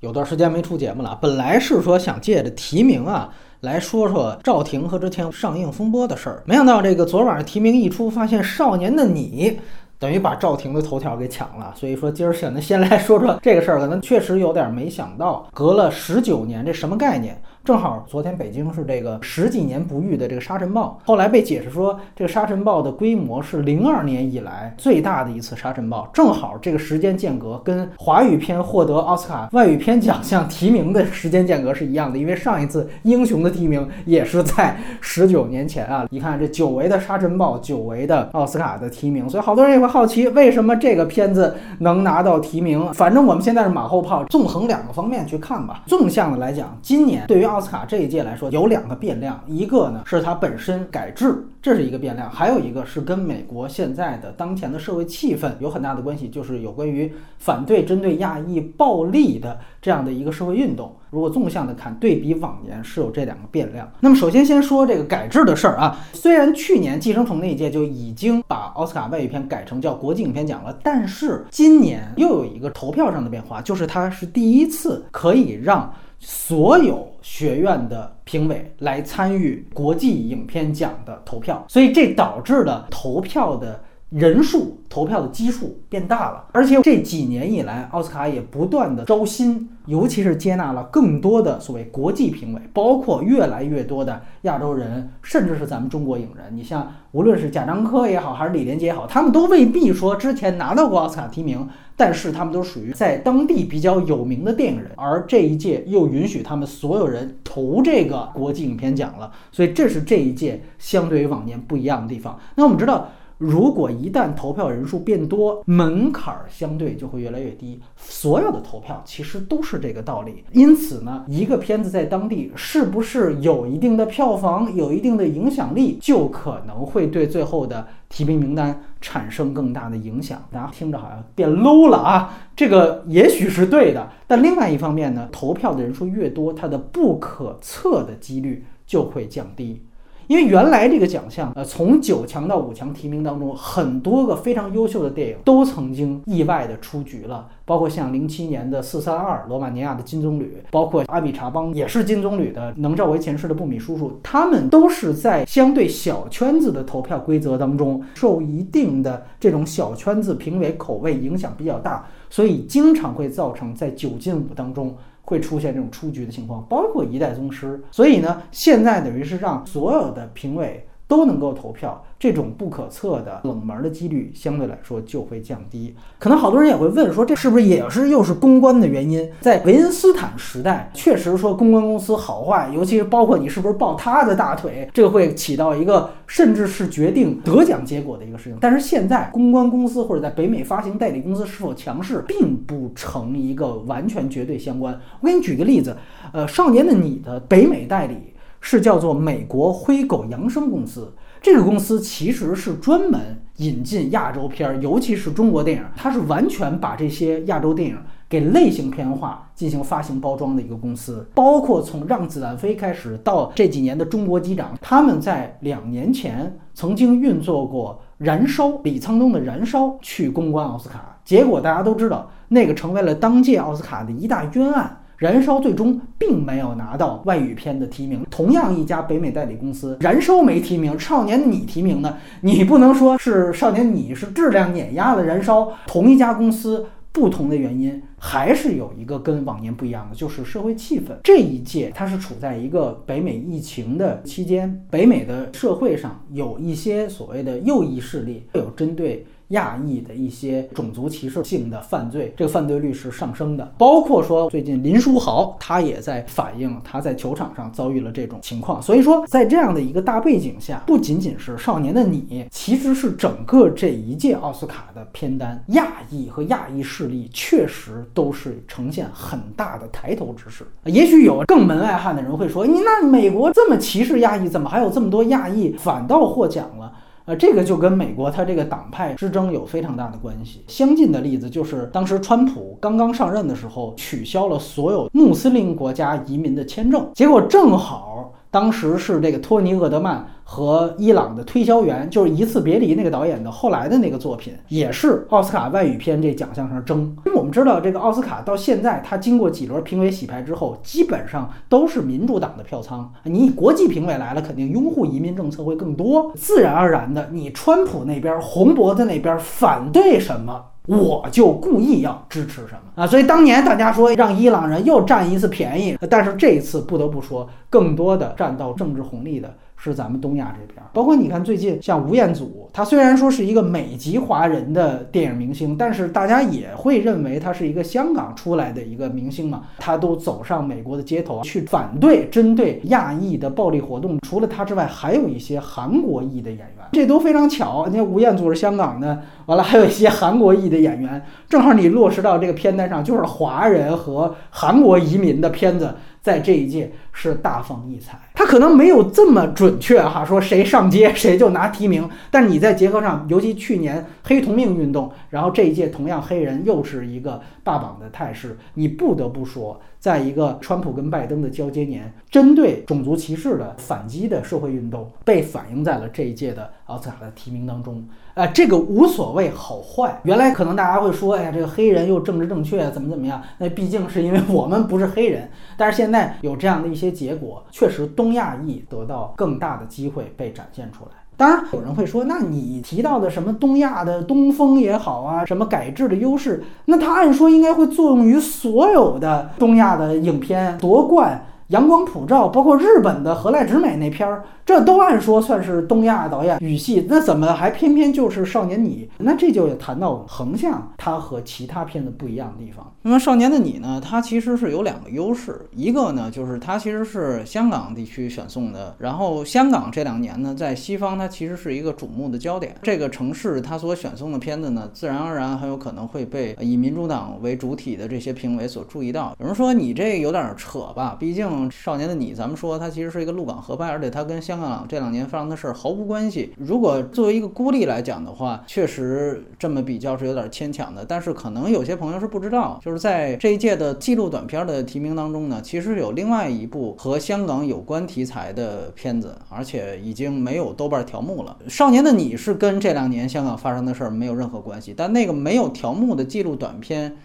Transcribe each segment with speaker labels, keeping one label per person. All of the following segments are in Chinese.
Speaker 1: 有段时间没出节目了，本来是说想借着提名啊来说说赵婷和之前上映风波的事儿，没想到这个昨晚上提名一出，发现《少年的你》等于把赵婷的头条给抢了。所以说今儿选择先来说说这个事儿，可能确实有点没想到，隔了十九年，这什么概念？正好昨天北京是这个十几年不遇的这个沙尘暴，后来被解释说这个沙尘暴的规模是零二年以来最大的一次沙尘暴，正好这个时间间隔跟华语片获得奥斯卡外语片奖项提名的时间间隔是一样的，因为上一次英雄的提名也是在十九年前啊。你看这久违的沙尘暴，久违的奥斯卡的提名，所以好多人也会好奇为什么这个片子能拿到提名。反正我们现在是马后炮，纵横两个方面去看吧。纵向的来讲，今年对于奥斯卡这一届来说，有两个变量，一个呢是它本身改制，这是一个变量；还有一个是跟美国现在的当前的社会气氛有很大的关系，就是有关于反对针对亚裔暴力的这样的一个社会运动。如果纵向的看，对比往年是有这两个变量。那么首先先说这个改制的事儿啊，虽然去年《寄生虫》那一届就已经把奥斯卡外语片改成叫国际影片奖了，但是今年又有一个投票上的变化，就是它是第一次可以让。所有学院的评委来参与国际影片奖的投票，所以这导致了投票的人数、投票的基数变大了。而且这几年以来，奥斯卡也不断的招新。尤其是接纳了更多的所谓国际评委，包括越来越多的亚洲人，甚至是咱们中国影人。你像无论是贾樟柯也好，还是李连杰也好，他们都未必说之前拿到过奥斯卡提名，但是他们都属于在当地比较有名的电影人。而这一届又允许他们所有人投这个国际影片奖了，所以这是这一届相对于往年不一样的地方。那我们知道。如果一旦投票人数变多，门槛儿相对就会越来越低。所有的投票其实都是这个道理。因此呢，一个片子在当地是不是有一定的票房、有一定的影响力，就可能会对最后的提名名单产生更大的影响。大家听着好像变 low 了啊，这个也许是对的。但另外一方面呢，投票的人数越多，它的不可测的几率就会降低。因为原来这个奖项，呃，从九强到五强提名当中，很多个非常优秀的电影都曾经意外的出局了，包括像零七年的《四三二》，罗马尼亚的金棕榈，包括阿比查邦也是金棕榈的《能照为前世的布米叔叔》，他们都是在相对小圈子的投票规则当中，受一定的这种小圈子评委口味影响比较大，所以经常会造成在九进五当中。会出现这种出局的情况，包括一代宗师。所以呢，现在等于是让所有的评委都能够投票。这种不可测的冷门的几率相对来说就会降低。可能好多人也会问说，这是不是也是又是公关的原因？在维恩斯坦时代，确实说公关公司好坏，尤其是包括你是不是抱他的大腿，这个会起到一个甚至是决定得奖结果的一个事情。但是现在，公关公司或者在北美发行代理公司是否强势，并不成一个完全绝对相关。我给你举个例子，呃，少年的你的北美代理是叫做美国灰狗扬声公司。这个公司其实是专门引进亚洲片儿，尤其是中国电影，它是完全把这些亚洲电影给类型片化进行发行包装的一个公司。包括从《让子弹飞》开始到这几年的《中国机长》，他们在两年前曾经运作过《燃烧》李沧东的《燃烧》去公关奥斯卡，结果大家都知道，那个成为了当届奥斯卡的一大冤案。燃烧最终并没有拿到外语片的提名，同样一家北美代理公司，燃烧没提名，少年你提名呢？你不能说是少年你是质量碾压了燃烧，同一家公司不同的原因，还是有一个跟往年不一样的，就是社会气氛。这一届它是处在一个北美疫情的期间，北美的社会上有一些所谓的右翼势力，会有针对。亚裔的一些种族歧视性的犯罪，这个犯罪率是上升的。包括说，最近林书豪他也在反映他在球场上遭遇了这种情况。所以说，在这样的一个大背景下，不仅仅是《少年的你》，其实是整个这一届奥斯卡的片单，亚裔和亚裔势力确实都是呈现很大的抬头之势。也许有更门外汉的人会说：“你那美国这么歧视亚裔，怎么还有这么多亚裔反倒获奖了？”呃，这个就跟美国它这个党派之争有非常大的关系。相近的例子就是，当时川普刚刚上任的时候，取消了所有穆斯林国家移民的签证，结果正好当时是这个托尼·厄德曼和伊朗的推销员，就是一次别离那个导演的后来的那个作品，也是奥斯卡外语片这奖项上争。因为我们知道，这个奥斯卡到现在，它经过几轮评委洗牌之后，基本上都是民主党的票仓。你国际评委来了，肯定拥护移民政策会更多，自然而然的，你川普那边红脖子那边反对什么？我就故意要支持什么啊？所以当年大家说让伊朗人又占一次便宜，但是这一次不得不说，更多的占到政治红利的。是咱们东亚这边，包括你看最近像吴彦祖，他虽然说是一个美籍华人的电影明星，但是大家也会认为他是一个香港出来的一个明星嘛。他都走上美国的街头去反对针对亚裔的暴力活动。除了他之外，还有一些韩国裔的演员，这都非常巧。你看吴彦祖是香港的，完了还有一些韩国裔的演员，正好你落实到这个片单上，就是华人和韩国移民的片子。在这一届是大放异彩，他可能没有这么准确哈，说谁上街谁就拿提名。但你再结合上，尤其去年黑同命运动，然后这一届同样黑人又是一个霸榜的态势，你不得不说，在一个川普跟拜登的交接年，针对种族歧视的反击的社会运动被反映在了这一届的奥斯卡的提名当中。啊，这个无所谓好坏。原来可能大家会说，哎呀，这个黑人又政治正确，怎么怎么样？那毕竟是因为我们不是黑人。但是现在有这样的一些结果，确实东亚裔得到更大的机会被展现出来。当然，有人会说，那你提到的什么东亚的东风也好啊，什么改制的优势，那它按说应该会作用于所有的东亚的影片夺冠。阳光普照，包括日本的河濑直美那片儿，这都按说算是东亚导演语系，那怎么还偏偏就是《少年你》？那这就谈到横向它和其他片子不一样的地方。那么《少年的你》呢，它其实是有两个优势，一个呢就是它其实是香港地区选送的，然后香港这两年呢在西方它其实是一个瞩目的焦点，这个城市它所选送的片子呢，自然而然很有可能会被以民主党为主体的这些评委所注意到。有人说你这有点扯吧，毕竟。少年的你，咱们说它其实是一个陆港合拍，而且它跟香港这两年发生的事儿毫无关系。如果作为一个孤立来讲的话，确实这么比较是有点牵强的。但是可能有些朋友是不知道，就是在这一届的纪录短片的提名当中呢，其实有另外一部和香港有关题材的片子，而且已经没有豆瓣条目了。少年的你是跟这两年香港发生的事儿没有任何关系，但那个没有条目的纪录短片，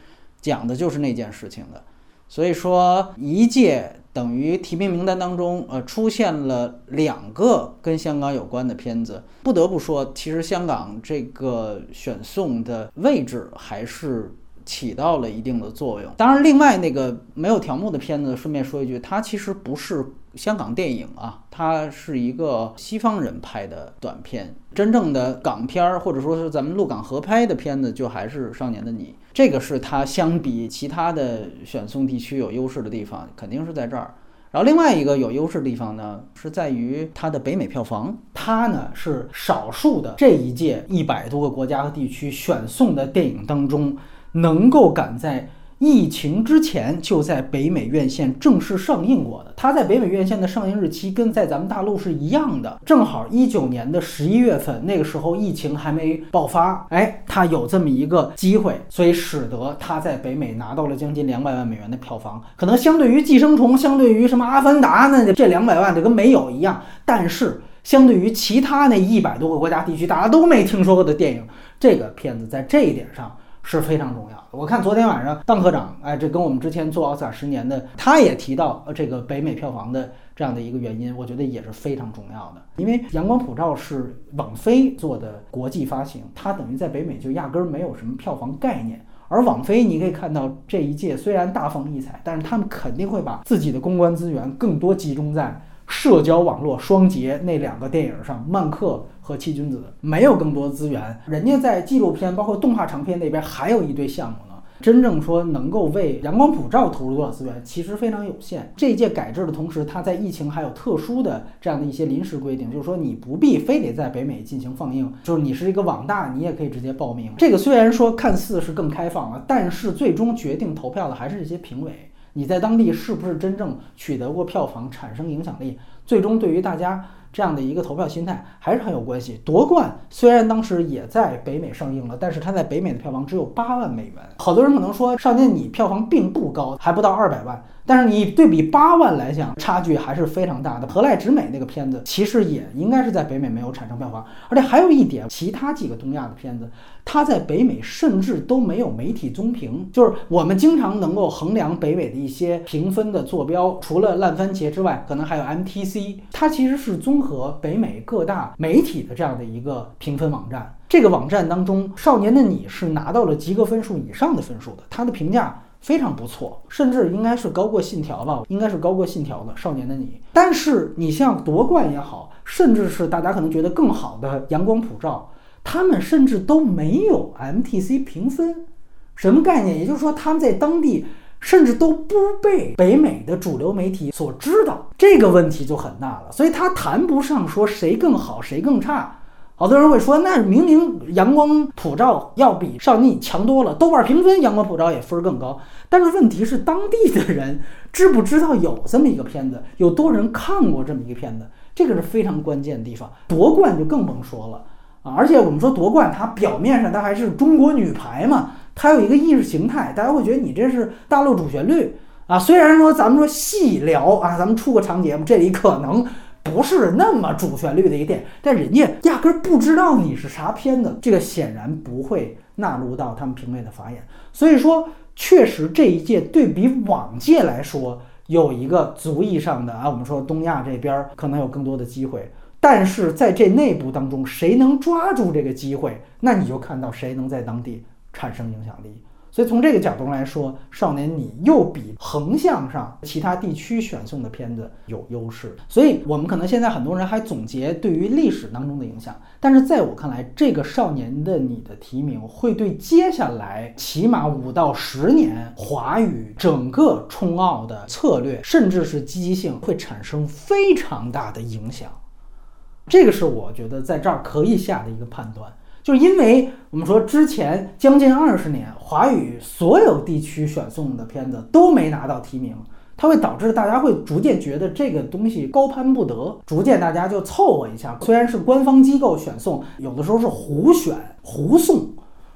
Speaker 1: 讲的就是那件事情的。所以说一届。等于提名名单当中，呃，出现了两个跟香港有关的片子。不得不说，其实香港这个选送的位置还是起到了一定的作用。当然，另外那个没有条目的片子，顺便说一句，它其实不是香港电影啊，它是一个西方人拍的短片。真正的港片儿，或者说是咱们陆港合拍的片子，就还是《少年的你》。这个是它相比其他的选送地区有优势的地方，肯定是在这儿。然后另外一个有优势的地方呢，是在于它的北美票房。它呢是少数的这一届一百多个国家和地区选送的电影当中，能够赶在。疫情之前就在北美院线正式上映过的，它在北美院线的上映日期跟在咱们大陆是一样的，正好一九年的十一月份，那个时候疫情还没爆发，哎，它有这么一个机会，所以使得它在北美拿到了将近两百万美元的票房，可能相对于《寄生虫》，相对于什么《阿凡达》，那这两百万就跟没有一样，但是相对于其他那一百多个国家地区大家都没听说过的电影，这个片子在这一点上。是非常重要的。我看昨天晚上邓科长，哎，这跟我们之前做奥斯卡十年的，他也提到呃这个北美票房的这样的一个原因，我觉得也是非常重要的。因为《阳光普照》是网飞做的国际发行，它等于在北美就压根儿没有什么票房概念。而网飞你可以看到这一届虽然大放异彩，但是他们肯定会把自己的公关资源更多集中在。社交网络双杰那两个电影上，曼克和七君子没有更多资源，人家在纪录片包括动画长片那边还有一堆项目呢。真正说能够为阳光普照投入多少资源，其实非常有限。这一届改制的同时，它在疫情还有特殊的这样的一些临时规定，就是说你不必非得在北美进行放映，就是你是一个网大，你也可以直接报名。这个虽然说看似是更开放了，但是最终决定投票的还是这些评委。你在当地是不是真正取得过票房，产生影响力，最终对于大家。这样的一个投票心态还是很有关系。夺冠虽然当时也在北美上映了，但是它在北美的票房只有八万美元。好多人可能说《少年你》票房并不高，还不到二百万。但是你对比八万来讲，差距还是非常大的。何濑直美那个片子其实也应该是在北美没有产生票房，而且还有一点，其他几个东亚的片子，它在北美甚至都没有媒体综评。就是我们经常能够衡量北美的一些评分的坐标，除了烂番茄之外，可能还有 MTC，它其实是综合北美各大媒体的这样的一个评分网站。这个网站当中，《少年的你》是拿到了及格分数以上的分数的，它的评价。非常不错，甚至应该是高过《信条》吧，应该是高过《信条》的《少年的你》。但是你像夺冠也好，甚至是大家可能觉得更好的《阳光普照》，他们甚至都没有 MTC 评分，什么概念？也就是说他们在当地甚至都不被北美的主流媒体所知道，这个问题就很大了。所以他谈不上说谁更好，谁更差。好多人会说，那明明阳光普照要比少年强多了，豆瓣评分阳光普照也分更高。但是问题是，当地的人知不知道有这么一个片子，有多人看过这么一个片子，这个是非常关键的地方。夺冠就更甭说了啊！而且我们说夺冠，它表面上它还是中国女排嘛，它有一个意识形态，大家会觉得你这是大陆主旋律啊。虽然说咱们说细聊啊，咱们出个长节目，这里可能。不是那么主旋律的一个电影，但人家压根儿不知道你是啥片子，这个显然不会纳入到他们评委的法眼。所以说，确实这一届对比往届来说，有一个族裔上的啊，我们说东亚这边可能有更多的机会，但是在这内部当中，谁能抓住这个机会，那你就看到谁能在当地产生影响力。所以从这个角度来说，《少年你》又比横向上其他地区选送的片子有优势。所以我们可能现在很多人还总结对于历史当中的影响，但是在我看来，这个《少年的你》的提名会对接下来起码五到十年华语整个冲奥的策略，甚至是积极性，会产生非常大的影响。这个是我觉得在这儿可以下的一个判断。就是因为我们说之前将近二十年，华语所有地区选送的片子都没拿到提名，它会导致大家会逐渐觉得这个东西高攀不得，逐渐大家就凑合一下。虽然是官方机构选送，有的时候是胡选胡送，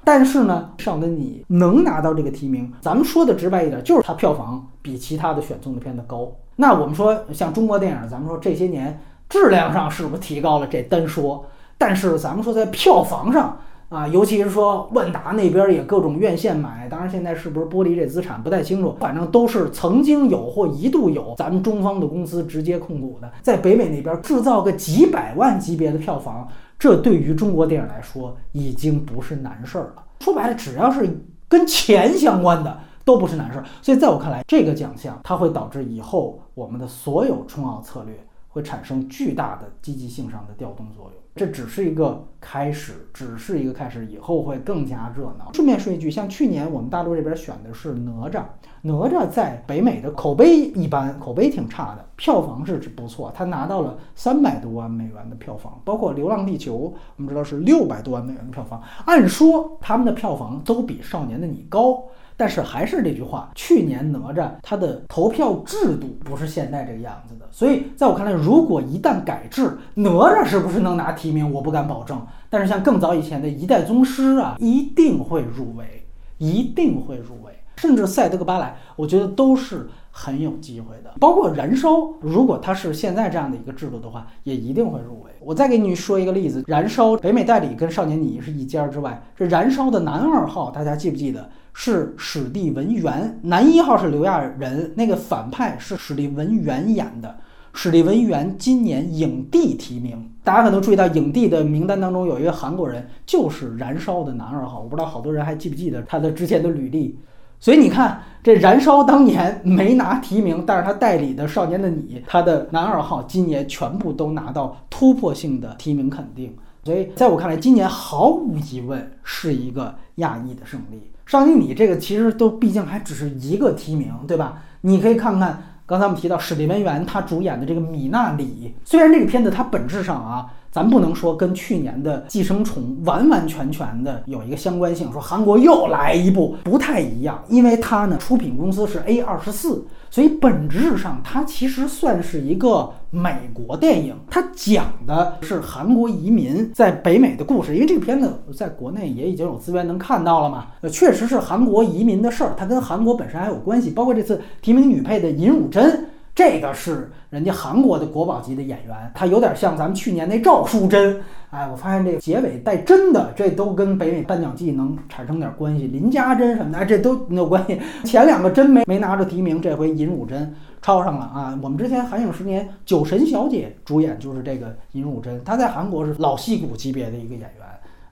Speaker 1: 但是呢，上的你能拿到这个提名，咱们说的直白一点，就是它票房比其他的选送的片子高。那我们说像中国电影，咱们说这些年质量上是不是提高了？这单说。但是咱们说在票房上啊，尤其是说万达那边也各种院线买，当然现在是不是剥离这资产不太清楚，反正都是曾经有或一度有咱们中方的公司直接控股的，在北美那边制造个几百万级别的票房，这对于中国电影来说已经不是难事儿了。说白了，只要是跟钱相关的都不是难事儿。所以在我看来，这个奖项它会导致以后我们的所有冲奥策略会产生巨大的积极性上的调动作用。这只是一个开始，只是一个开始，以后会更加热闹。顺便说一句，像去年我们大陆这边选的是哪吒，哪吒在北美的口碑一般，口碑挺差的，票房是不错，他拿到了三百多万美元的票房。包括《流浪地球》，我们知道是六百多万美元的票房，按说他们的票房都比《少年的你》高。但是还是那句话，去年哪吒它的投票制度不是现在这个样子的，所以在我看来，如果一旦改制，哪吒是不是能拿提名，我不敢保证。但是像更早以前的一代宗师啊，一定会入围，一定会入围，甚至赛德克巴莱，我觉得都是很有机会的。包括燃烧，如果它是现在这样的一个制度的话，也一定会入围。我再给你说一个例子，燃烧北美代理跟少年你是一家之外，这燃烧的男二号，大家记不记得？是史蒂文·元，男一号是刘亚仁，那个反派是史蒂文·元演的。史蒂文·元今年影帝提名，大家可能注意到影帝的名单当中有一个韩国人，就是《燃烧》的男二号。我不知道好多人还记不记得他的之前的履历。所以你看，这《燃烧》当年没拿提名，但是他代理的《少年的你》，他的男二号今年全部都拿到突破性的提名肯定。所以在我看来，今年毫无疑问是一个亚裔的胜利。少年你这个其实都毕竟还只是一个提名，对吧？你可以看看刚才我们提到史蒂文·元他主演的这个《米纳里》，虽然这个片子它本质上啊，咱不能说跟去年的《寄生虫》完完全全的有一个相关性，说韩国又来一部不太一样，因为它呢出品公司是 A 二十四，所以本质上它其实算是一个美国电影，它讲的是韩国移民在北美的故事。因为这个片子在国内也已经有资源能看到了嘛，呃，确实是韩国移民的事儿，它跟韩国本身还有关系，包括这次提名女配的尹汝贞。这个是人家韩国的国宝级的演员，他有点像咱们去年那赵淑珍。哎，我发现这个结尾带真的，这都跟北美颁奖季能产生点关系。林家珍什么的，这都没有关系。前两个真没没拿着提名，这回尹汝贞抄上了啊！我们之前韩影十年《酒神小姐》主演就是这个尹汝贞，她在韩国是老戏骨级别的一个演员。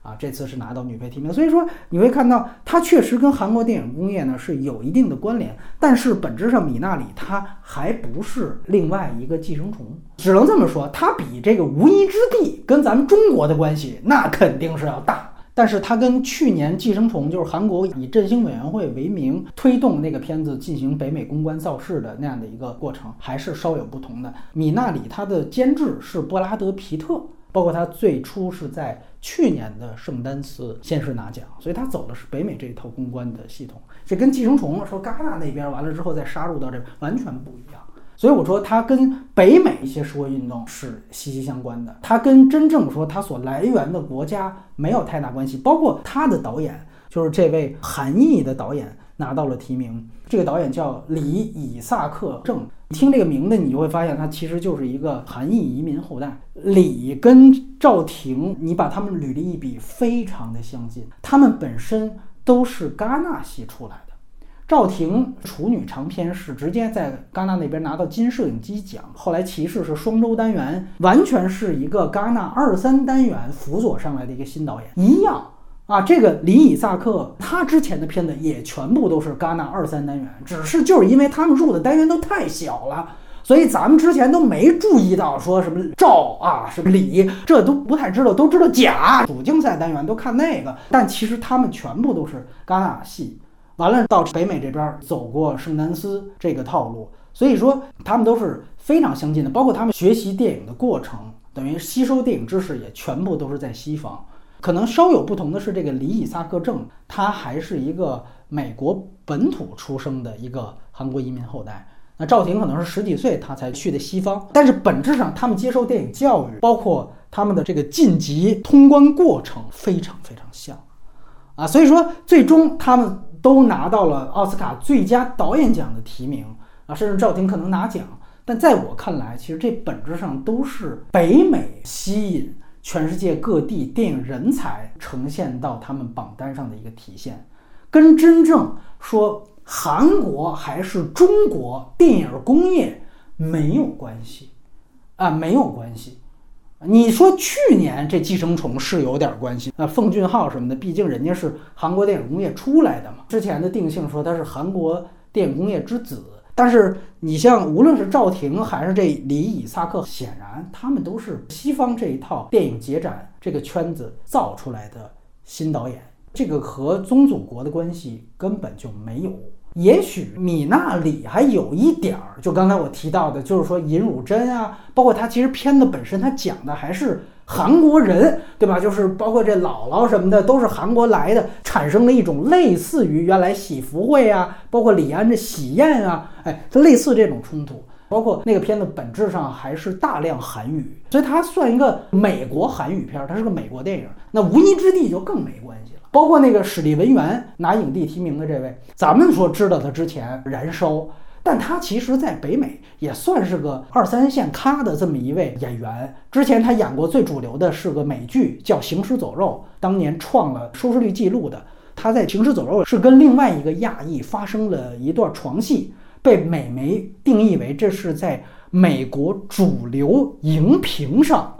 Speaker 1: 啊，这次是拿到女配提名，所以说你会看到它确实跟韩国电影工业呢是有一定的关联，但是本质上米纳里它还不是另外一个寄生虫，只能这么说，它比这个无依之地跟咱们中国的关系那肯定是要大，但是它跟去年寄生虫就是韩国以振兴委员会为名推动那个片子进行北美公关造势的那样的一个过程还是稍有不同的。米纳里它的监制是布拉德皮特。包括他最初是在去年的圣丹斯先是拿奖，所以他走的是北美这一套公关的系统，这跟寄生虫说戛纳那边完了之后再杀入到这完全不一样。所以我说他跟北美一些社会运动是息息相关的，他跟真正说他所来源的国家没有太大关系。包括他的导演就是这位韩裔的导演拿到了提名，这个导演叫李以萨克正。听这个名字，你就会发现他其实就是一个韩裔移民后代。李跟赵婷，你把他们履历一比，非常的相近。他们本身都是戛纳系出来的。赵婷处女长片是直接在戛纳那边拿到金摄影机奖，后来骑士是双周单元，完全是一个戛纳二三单元辅佐上来的一个新导演，一样。啊，这个李以萨克他之前的片子也全部都是戛纳二三单元，只是就是因为他们入的单元都太小了，所以咱们之前都没注意到说什么赵啊，什么李，这都不太知道，都知道甲主竞赛单元都看那个，但其实他们全部都是戛纳系，完了到北美这边走过圣丹斯这个套路，所以说他们都是非常相近的，包括他们学习电影的过程，等于吸收电影知识也全部都是在西方。可能稍有不同的是，这个李以萨克正，他还是一个美国本土出生的一个韩国移民后代。那赵婷可能是十几岁他才去的西方，但是本质上他们接受电影教育，包括他们的这个晋级通关过程非常非常像，啊，所以说最终他们都拿到了奥斯卡最佳导演奖的提名啊，甚至赵婷可能拿奖，但在我看来，其实这本质上都是北美吸引。全世界各地电影人才呈现到他们榜单上的一个体现，跟真正说韩国还是中国电影工业没有关系啊，没有关系。你说去年这《寄生虫》是有点关系那，奉俊昊什么的，毕竟人家是韩国电影工业出来的嘛。之前的定性说他是韩国电影工业之子。但是你像无论是赵婷还是这李以萨克，显然他们都是西方这一套电影节展这个圈子造出来的新导演，这个和宗祖国的关系根本就没有。也许米纳里还有一点儿，就刚才我提到的，就是说尹汝贞啊，包括他其实片子本身，他讲的还是。韩国人，对吧？就是包括这姥姥什么的，都是韩国来的，产生了一种类似于原来喜福会啊，包括李安的喜宴啊，哎，就类似这种冲突。包括那个片子本质上还是大量韩语，所以它算一个美国韩语片，它是个美国电影。那无依之地就更没关系了。包括那个史蒂文元拿影帝提名的这位，咱们说知道他之前燃烧。但他其实，在北美也算是个二三线咖的这么一位演员。之前他演过最主流的是个美剧，叫《行尸走肉》，当年创了收视率记录的。他在《行尸走肉》是跟另外一个亚裔发生了一段床戏，被美媒定义为这是在美国主流荧屏上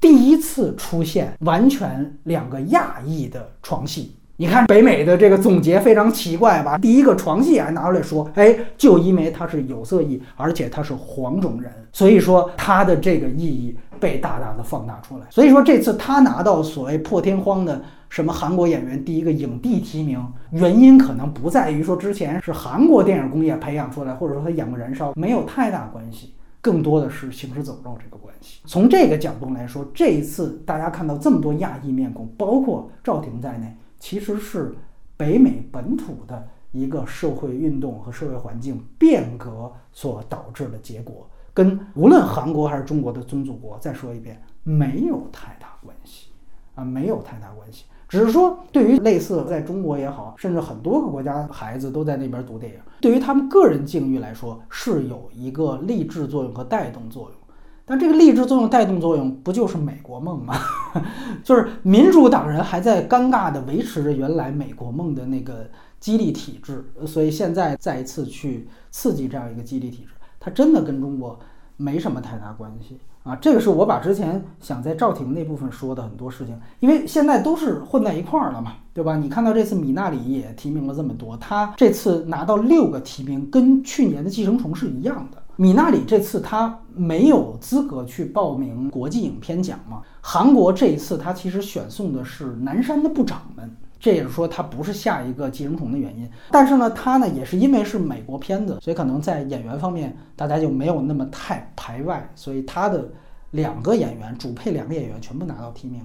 Speaker 1: 第一次出现完全两个亚裔的床戏。你看北美的这个总结非常奇怪吧？第一个床戏还拿出来说，哎，就因为他是有色裔，而且他是黄种人，所以说他的这个意义被大大的放大出来。所以说这次他拿到所谓破天荒的什么韩国演员第一个影帝提名，原因可能不在于说之前是韩国电影工业培养出来，或者说他演过《燃烧》没有太大关系，更多的是行尸走肉这个关系。从这个角度来说，这一次大家看到这么多亚裔面孔，包括赵婷在内，其实是北美本土的一个社会运动和社会环境变革所导致的结果，跟无论韩国还是中国的宗主国，再说一遍，没有太大关系啊，没有太大关系。只是说，对于类似在中国也好，甚至很多个国家孩子都在那边读电影，对于他们个人境遇来说，是有一个励志作用和带动作用。但这个励志作用、带动作用，不就是美国梦吗？就是民主党人还在尴尬地维持着原来美国梦的那个激励体制，所以现在再一次去刺激这样一个激励体制，它真的跟中国没什么太大关系。啊，这个是我把之前想在赵婷那部分说的很多事情，因为现在都是混在一块儿了嘛，对吧？你看到这次米纳里也提名了这么多，他这次拿到六个提名，跟去年的寄生虫是一样的。米纳里这次他没有资格去报名国际影片奖嘛？韩国这一次他其实选送的是南山的部长们。这也是说它不是下一个寄生虫的原因，但是呢，它呢也是因为是美国片子，所以可能在演员方面大家就没有那么太排外，所以它的两个演员主配两个演员全部拿到提名，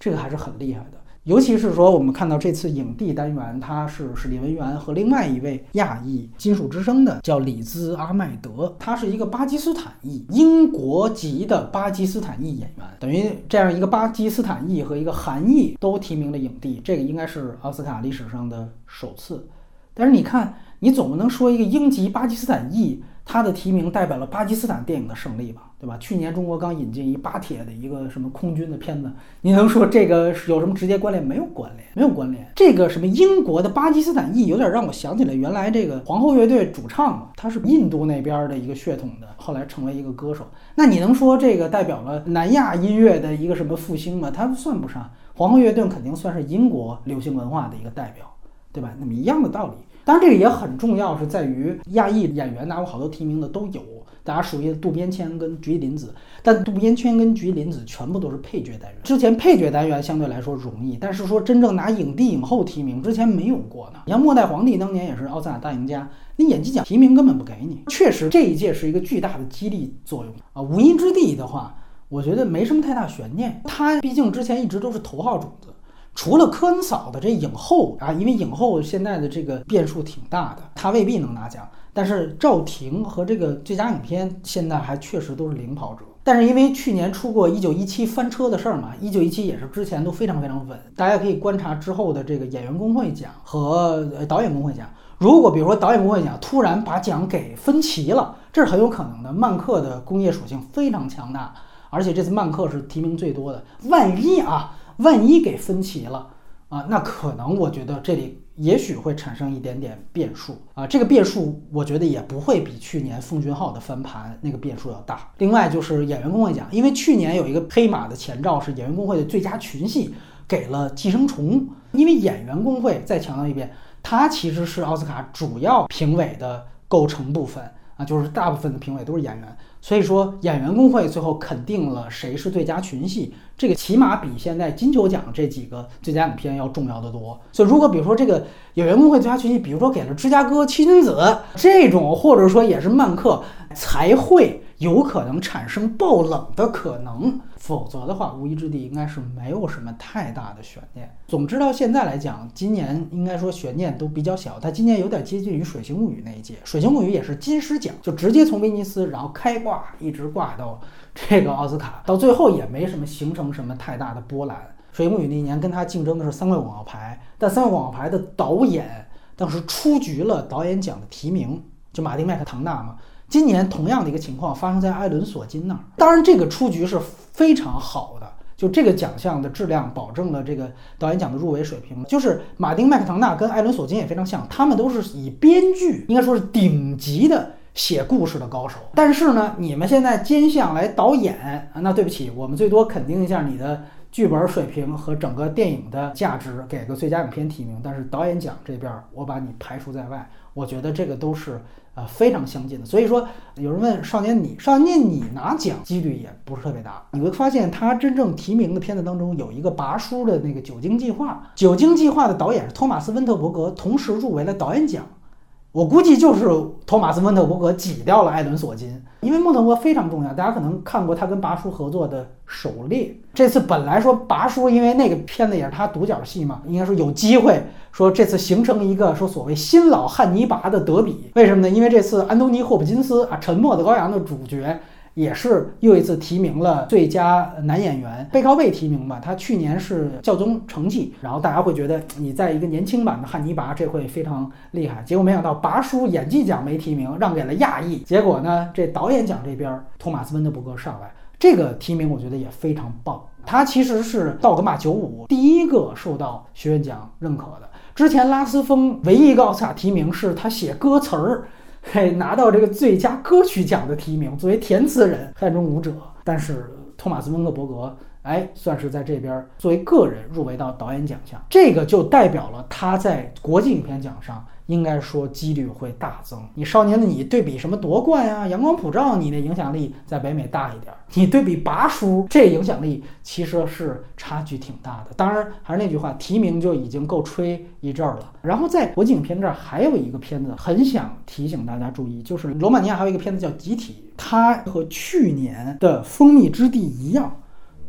Speaker 1: 这个还是很厉害的。尤其是说，我们看到这次影帝单元，他是史蒂文元和另外一位亚裔金属之声的，叫里兹阿麦德，他是一个巴基斯坦裔，英国籍的巴基斯坦裔演员，等于这样一个巴基斯坦裔和一个韩裔都提名了影帝，这个应该是奥斯卡历史上的首次。但是你看，你总不能说一个英籍巴基斯坦裔。他的提名代表了巴基斯坦电影的胜利吧，对吧？去年中国刚引进一巴铁的一个什么空军的片子，你能说这个有什么直接关联？没有关联，没有关联。这个什么英国的巴基斯坦裔，有点让我想起来原来这个皇后乐队主唱嘛，他是印度那边的一个血统的，后来成为一个歌手。那你能说这个代表了南亚音乐的一个什么复兴吗？他算不上。皇后乐队肯定算是英国流行文化的一个代表，对吧？那么一样的道理。当然，这个也很重要，是在于亚裔演员拿过好多提名的都有，大家熟悉的渡边谦跟菊林子，但渡边谦跟菊林子全部都是配角单元。之前配角单元相对来说容易，但是说真正拿影帝影后提名之前没有过呢。你像末代皇帝当年也是奥斯卡大赢家，那演技奖提名根本不给你。确实这一届是一个巨大的激励作用啊。无音之地的话，我觉得没什么太大悬念，他毕竟之前一直都是头号种子。除了科恩嫂的这影后啊，因为影后现在的这个变数挺大的，她未必能拿奖。但是赵婷和这个最佳影片现在还确实都是领跑者。但是因为去年出过《一九一七》翻车的事儿嘛，《一九一七》也是之前都非常非常稳。大家可以观察之后的这个演员工会奖和导演工会奖。如果比如说导演工会奖突然把奖给分齐了，这是很有可能的。漫客的工业属性非常强大，而且这次漫客是提名最多的。万一啊。万一给分歧了啊，那可能我觉得这里也许会产生一点点变数啊。这个变数我觉得也不会比去年奉俊昊的翻盘那个变数要大。另外就是演员工会奖，因为去年有一个黑马的前兆是演员工会的最佳群戏给了《寄生虫》，因为演员工会再强调一遍，它其实是奥斯卡主要评委的构成部分啊，就是大部分的评委都是演员。所以说，演员工会最后肯定了谁是最佳群戏，这个起码比现在金球奖这几个最佳影片要重要的多。所以，如果比如说这个演员工会最佳群戏，比如说给了《芝加哥七君子》这种，或者说也是曼克，才会有可能产生爆冷的可能。否则的话，无一之地应该是没有什么太大的悬念。总之到现在来讲，今年应该说悬念都比较小。它今年有点接近于《水形物语》那一届，《水形物语》也是金狮奖，就直接从威尼斯然后开挂，一直挂到这个奥斯卡，到最后也没什么形成什么太大的波澜。《水形物语》那一年跟他竞争的是三块广告牌，但三块广告牌的导演当时出局了导演奖的提名，就马丁麦克唐纳嘛。今年同样的一个情况发生在艾伦索金那儿，当然这个出局是非常好的，就这个奖项的质量保证了这个导演奖的入围水平。就是马丁麦克唐纳跟艾伦索金也非常像，他们都是以编剧应该说是顶级的写故事的高手。但是呢，你们现在兼项来导演啊，那对不起，我们最多肯定一下你的剧本水平和整个电影的价值，给个最佳影片提名。但是导演奖这边我把你排除在外，我觉得这个都是。呃，非常相近的，所以说有人问少年你，少年你拿奖几率也不是特别大。你会发现他真正提名的片子当中有一个拔叔的那个《酒精计划》，《酒精计划》的导演是托马斯温特伯格，同时入围了导演奖，我估计就是托马斯·温特伯格挤掉了艾伦·索金，因为孟特伯格非常重要。大家可能看过他跟拔叔合作的《狩猎》，这次本来说拔叔因为那个片子也是他独角戏嘛，应该说有机会说这次形成一个说所谓新老汉尼拔的德比。为什么呢？因为这次安东尼·霍普金斯啊，《沉默的羔羊》的主角。也是又一次提名了最佳男演员，背靠背提名吧。他去年是教宗成绩，然后大家会觉得你在一个年轻版的汉尼拔，这会非常厉害。结果没想到拔叔演技奖没提名，让给了亚裔。结果呢，这导演奖这边托马斯温德伯格上来，这个提名我觉得也非常棒。他其实是道格玛九五第一个受到学院奖认可的。之前拉斯风唯一一个奥斯卡提名是他写歌词儿。嘿，拿到这个最佳歌曲奖的提名，作为填词人、汉中舞者，但是托马斯·温克伯格，哎，算是在这边作为个人入围到导演奖项，这个就代表了他在国际影片奖上。应该说几率会大增。你少年的你对比什么夺冠呀、阳光普照，你的影响力在北美大一点。你对比拔叔，这影响力其实是差距挺大的。当然，还是那句话，提名就已经够吹一阵儿了。然后在国际影片这儿还有一个片子，很想提醒大家注意，就是罗马尼亚还有一个片子叫《集体》，它和去年的《蜂蜜之地》一样，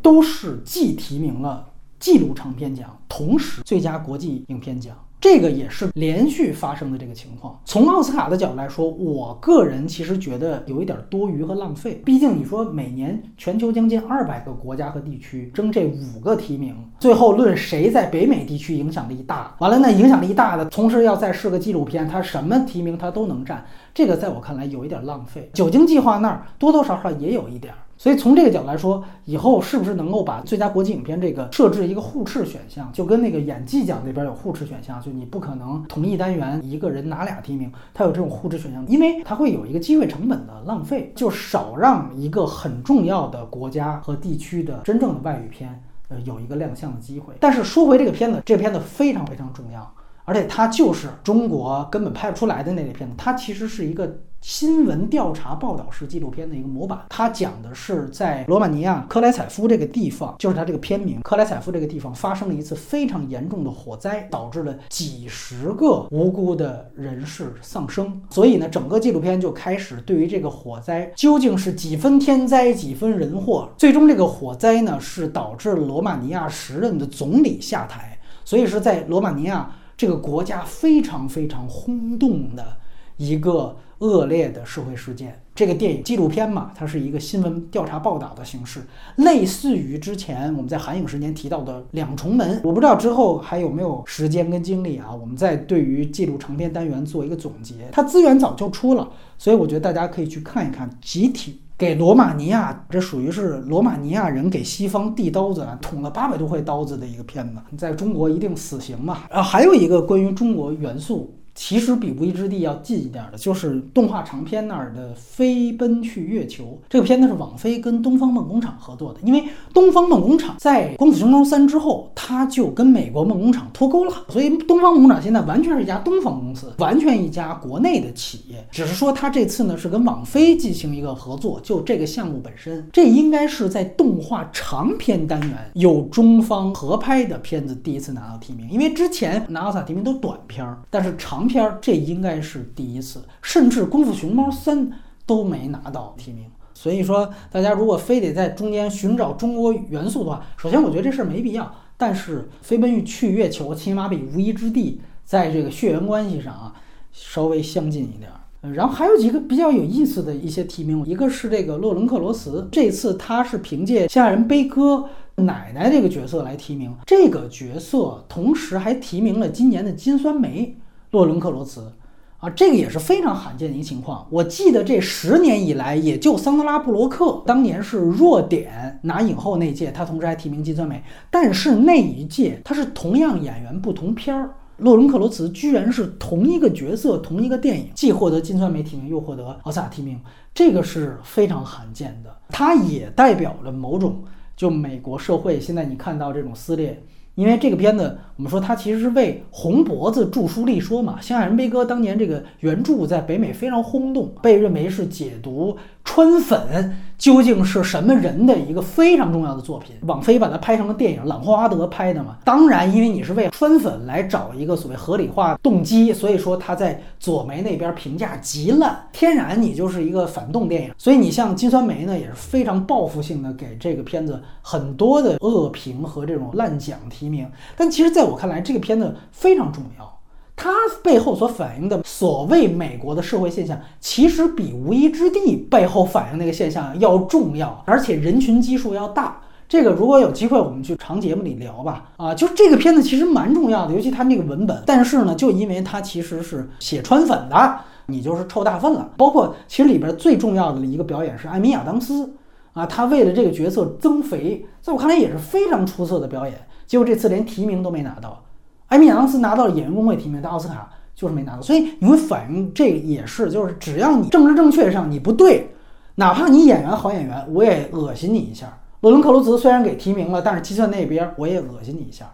Speaker 1: 都是既提名了纪录长片奖，同时最佳国际影片奖。这个也是连续发生的这个情况。从奥斯卡的角度来说，我个人其实觉得有一点多余和浪费。毕竟你说每年全球将近二百个国家和地区争这五个提名，最后论谁在北美地区影响力大。完了，那影响力大的同时要再是个纪录片，它什么提名它都能占。这个在我看来有一点浪费。酒精计划那儿多多少少也有一点。所以从这个角度来说，以后是不是能够把最佳国际影片这个设置一个互斥选项，就跟那个演技奖那边有互斥选项，就你不可能同一单元一个人拿俩提名，它有这种互斥选项，因为它会有一个机会成本的浪费，就少让一个很重要的国家和地区的真正的外语片，呃，有一个亮相的机会。但是说回这个片子，这片子非常非常重要，而且它就是中国根本拍不出来的那类片子，它其实是一个。新闻调查报道式纪录片的一个模板，它讲的是在罗马尼亚克莱采夫这个地方，就是它这个片名克莱采夫这个地方发生了一次非常严重的火灾，导致了几十个无辜的人士丧生。所以呢，整个纪录片就开始对于这个火灾究竟是几分天灾几分人祸。最终这个火灾呢是导致罗马尼亚时任的总理下台，所以是在罗马尼亚这个国家非常非常轰动的一个。恶劣的社会事件，这个电影纪录片嘛，它是一个新闻调查报道的形式，类似于之前我们在韩影时间提到的《两重门》。我不知道之后还有没有时间跟精力啊，我们再对于记录长篇单元做一个总结。它资源早就出了，所以我觉得大家可以去看一看。集体给罗马尼亚，这属于是罗马尼亚人给西方递刀子，捅了八百多回刀子的一个片子，在中国一定死刑嘛。啊，还有一个关于中国元素。其实比无依之地要近一点的，就是动画长片那儿的《飞奔去月球》这个片子是网飞跟东方梦工厂合作的。因为东方梦工厂在《功夫熊猫三》之后，它就跟美国梦工厂脱钩了，所以东方梦工厂现在完全是一家东方公司，完全一家国内的企业。只是说它这次呢是跟网飞进行一个合作，就这个项目本身，这应该是在动画长片单元有中方合拍的片子第一次拿到提名，因为之前拿奥斯卡提名都短片儿，但是长。片儿这应该是第一次，甚至《功夫熊猫三》都没拿到提名。所以说，大家如果非得在中间寻找中国元素的话，首先我觉得这事儿没必要。但是《飞奔于去月球》起码比《无依之地》在这个血缘关系上啊稍微相近一点。然后还有几个比较有意思的一些提名，一个是这个洛伦克罗茨，这次他是凭借《夏人悲歌》奶奶这个角色来提名，这个角色同时还提名了今年的金酸梅。洛伦克罗茨，啊，这个也是非常罕见的一个情况。我记得这十年以来，也就桑德拉布洛克当年是弱点拿影后那届，他同时还提名金酸梅。但是那一届他是同样演员不同片儿，洛伦克罗茨居然是同一个角色同一个电影，既获得金酸梅提名，又获得奥斯卡提名，这个是非常罕见的。它也代表了某种就美国社会现在你看到这种撕裂。因为这个片子，我们说他其实是为红脖子著书立说嘛。《星海人悲歌》当年这个原著在北美非常轰动，被认为是解读川粉究竟是什么人的一个非常重要的作品。网飞把它拍成了电影，朗霍华德拍的嘛。当然，因为你是为川粉来找一个所谓合理化动机，所以说他在左媒那边评价极烂，天然你就是一个反动电影。所以你像金酸梅呢，也是非常报复性的给这个片子很多的恶评和这种烂奖提名。但其实在在我看来，这个片子非常重要，它背后所反映的所谓美国的社会现象，其实比《无依之地》背后反映那个现象要重要，而且人群基数要大。这个如果有机会，我们去长节目里聊吧。啊，就这个片子其实蛮重要的，尤其它那个文本。但是呢，就因为它其实是写川粉的，你就是臭大粪了。包括其实里边最重要的一个表演是艾米亚当斯啊，他为了这个角色增肥，在我看来也是非常出色的表演。结果这次连提名都没拿到，艾米亚当斯拿到了演员工会提名，但奥斯卡就是没拿到。所以你会反映这也是，就是只要你政治正确上你不对，哪怕你演员好演员，我也恶心你一下。罗伦·克鲁兹虽然给提名了，但是计算那边我也恶心你一下。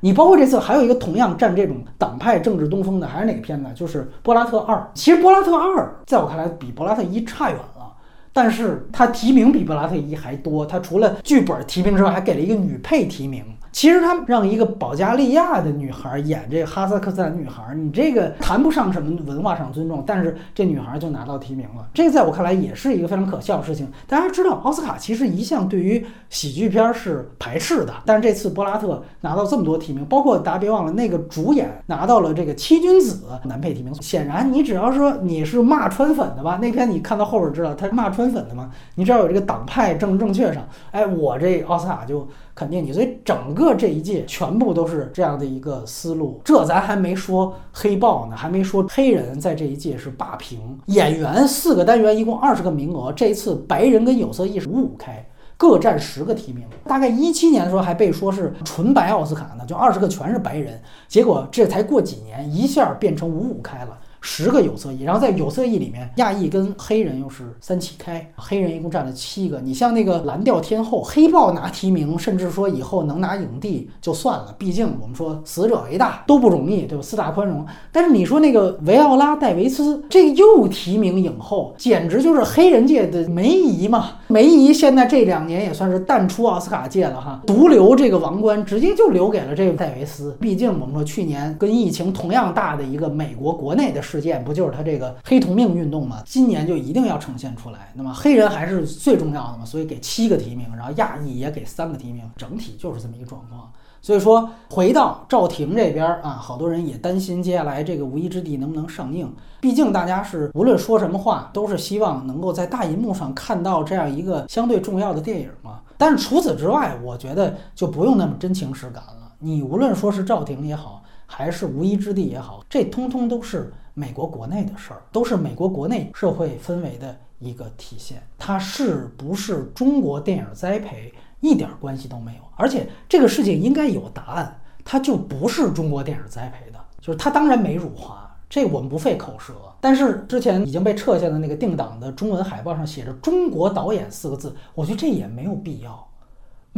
Speaker 1: 你包括这次还有一个同样占这种党派政治东风的，还是哪个片子？就是《波拉特二》。其实《波拉特二》在我看来比《波拉特一》差远了，但是他提名比《波拉特一》还多。他除了剧本提名之外，还给了一个女配提名。其实他让一个保加利亚的女孩演这个哈萨克斯坦女孩，你这个谈不上什么文化上尊重，但是这女孩就拿到提名了，这在我看来也是一个非常可笑的事情。大家知道，奥斯卡其实一向对于喜剧片是排斥的，但是这次柏拉特拿到这么多提名，包括大家别忘了那个主演拿到了这个七君子男配提名。显然，你只要说你是骂川粉的吧，那篇你看到后边知道他是骂川粉的嘛，你只要有这个党派政治正确上，哎，我这奥斯卡就。肯定你，所以整个这一届全部都是这样的一个思路。这咱还没说黑豹呢，还没说黑人在这一届是霸屏。演员四个单元一共二十个名额，这一次白人跟有色艺是五五开，各占十个提名。大概一七年的时候还被说是纯白奥斯卡呢，就二十个全是白人。结果这才过几年，一下变成五五开了。十个有色裔，然后在有色裔里面，亚裔跟黑人又是三起开，黑人一共占了七个。你像那个蓝调天后黑豹拿提名，甚至说以后能拿影帝就算了，毕竟我们说死者为大都不容易，对吧？四大宽容。但是你说那个维奥拉戴维斯，这又提名影后，简直就是黑人界的梅姨嘛。梅姨现在这两年也算是淡出奥斯卡界了哈，独留这个王冠，直接就留给了这个戴维斯。毕竟我们说去年跟疫情同样大的一个美国国内的。事件不就是他这个黑同命运动吗？今年就一定要呈现出来。那么黑人还是最重要的嘛，所以给七个提名，然后亚裔也给三个提名，整体就是这么一个状况。所以说，回到赵婷这边啊，好多人也担心接下来这个《无依之地》能不能上映。毕竟大家是无论说什么话，都是希望能够在大银幕上看到这样一个相对重要的电影嘛。但是除此之外，我觉得就不用那么真情实感了。你无论说是赵婷也好，还是《无依之地》也好，这通通都是。美国国内的事儿都是美国国内社会氛围的一个体现，它是不是中国电影栽培一点关系都没有，而且这个事情应该有答案，它就不是中国电影栽培的，就是它当然没辱华，这我们不费口舌。但是之前已经被撤下的那个定档的中文海报上写着“中国导演”四个字，我觉得这也没有必要。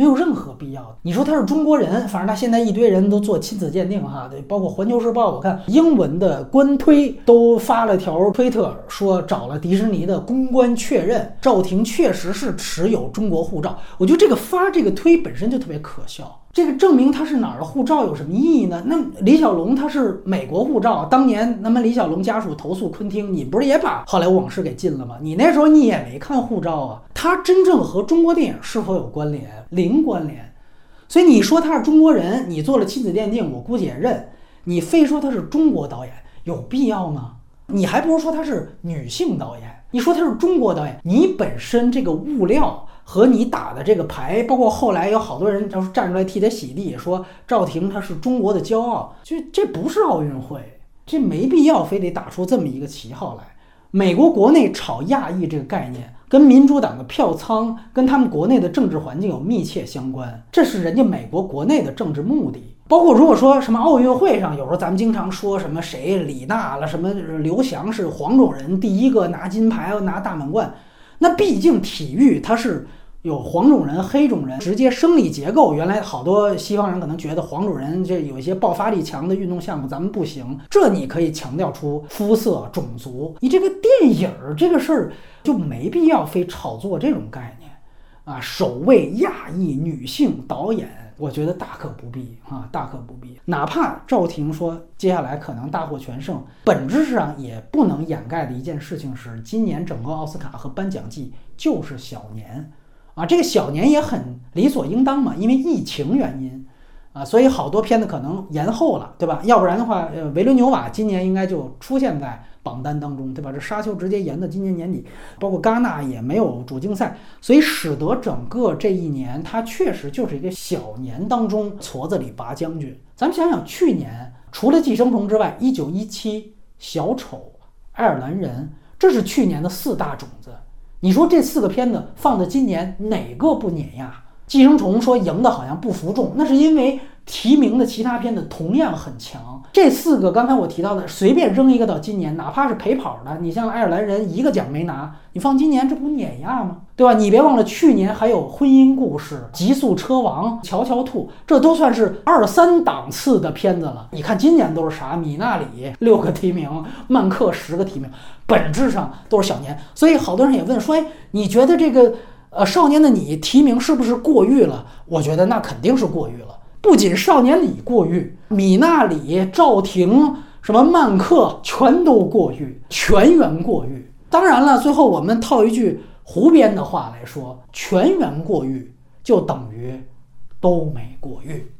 Speaker 1: 没有任何必要。你说他是中国人，反正他现在一堆人都做亲子鉴定哈，对，包括《环球时报》，我看英文的官推都发了条推特，说找了迪士尼的公关确认，赵婷确实是持有中国护照。我觉得这个发这个推本身就特别可笑。这个证明他是哪儿的护照有什么意义呢？那李小龙他是美国护照，当年那么李小龙家属投诉昆汀，你不是也把好莱坞往事给禁了吗？你那时候你也没看护照啊。他真正和中国电影是否有关联？零关联。所以你说他是中国人，你做了亲子鉴定，我估计也认。你非说他是中国导演，有必要吗？你还不如说他是女性导演。你说他是中国导演，你本身这个物料。和你打的这个牌，包括后来有好多人就是站出来替他洗地，说赵婷她是中国的骄傲，就这不是奥运会，这没必要非得打出这么一个旗号来。美国国内炒亚裔这个概念，跟民主党的票仓，跟他们国内的政治环境有密切相关，这是人家美国国内的政治目的。包括如果说什么奥运会上，有时候咱们经常说什么谁李娜了，什么刘翔是黄种人第一个拿金牌拿大满贯，那毕竟体育它是。有黄种人、黑种人，直接生理结构。原来好多西方人可能觉得黄种人这有一些爆发力强的运动项目，咱们不行。这你可以强调出肤色、种族。你这个电影儿这个事儿就没必要非炒作这种概念啊。首位亚裔女性导演，我觉得大可不必啊，大可不必。哪怕赵婷说接下来可能大获全胜，本质上也不能掩盖的一件事情是，今年整个奥斯卡和颁奖季就是小年。啊，这个小年也很理所应当嘛，因为疫情原因，啊，所以好多片子可能延后了，对吧？要不然的话，呃，维伦纽瓦今年应该就出现在榜单当中，对吧？这沙丘直接延到今年年底，包括戛纳也没有主竞赛，所以使得整个这一年它确实就是一个小年当中矬子里拔将军。咱们想想，去年除了《寄生虫》之外，《一九一七》、小丑、爱尔兰人，这是去年的四大种子。你说这四个片子放在今年哪个不碾压？寄生虫说赢的好像不服众，那是因为提名的其他片子同样很强。这四个刚才我提到的，随便扔一个到今年，哪怕是陪跑的，你像爱尔兰人一个奖没拿，你放今年这不碾压吗？对吧？你别忘了去年还有婚姻故事、极速车王、乔乔兔，这都算是二三档次的片子了。你看今年都是啥？米纳里六个提名，曼克十个提名，本质上都是小年。所以好多人也问说，哎，你觉得这个？呃，少年的你提名是不是过誉了？我觉得那肯定是过誉了。不仅少年里过誉，米娜里、赵婷、什么曼克全都过誉，全员过誉。当然了，最后我们套一句胡编的话来说，全员过誉就等于都没过誉。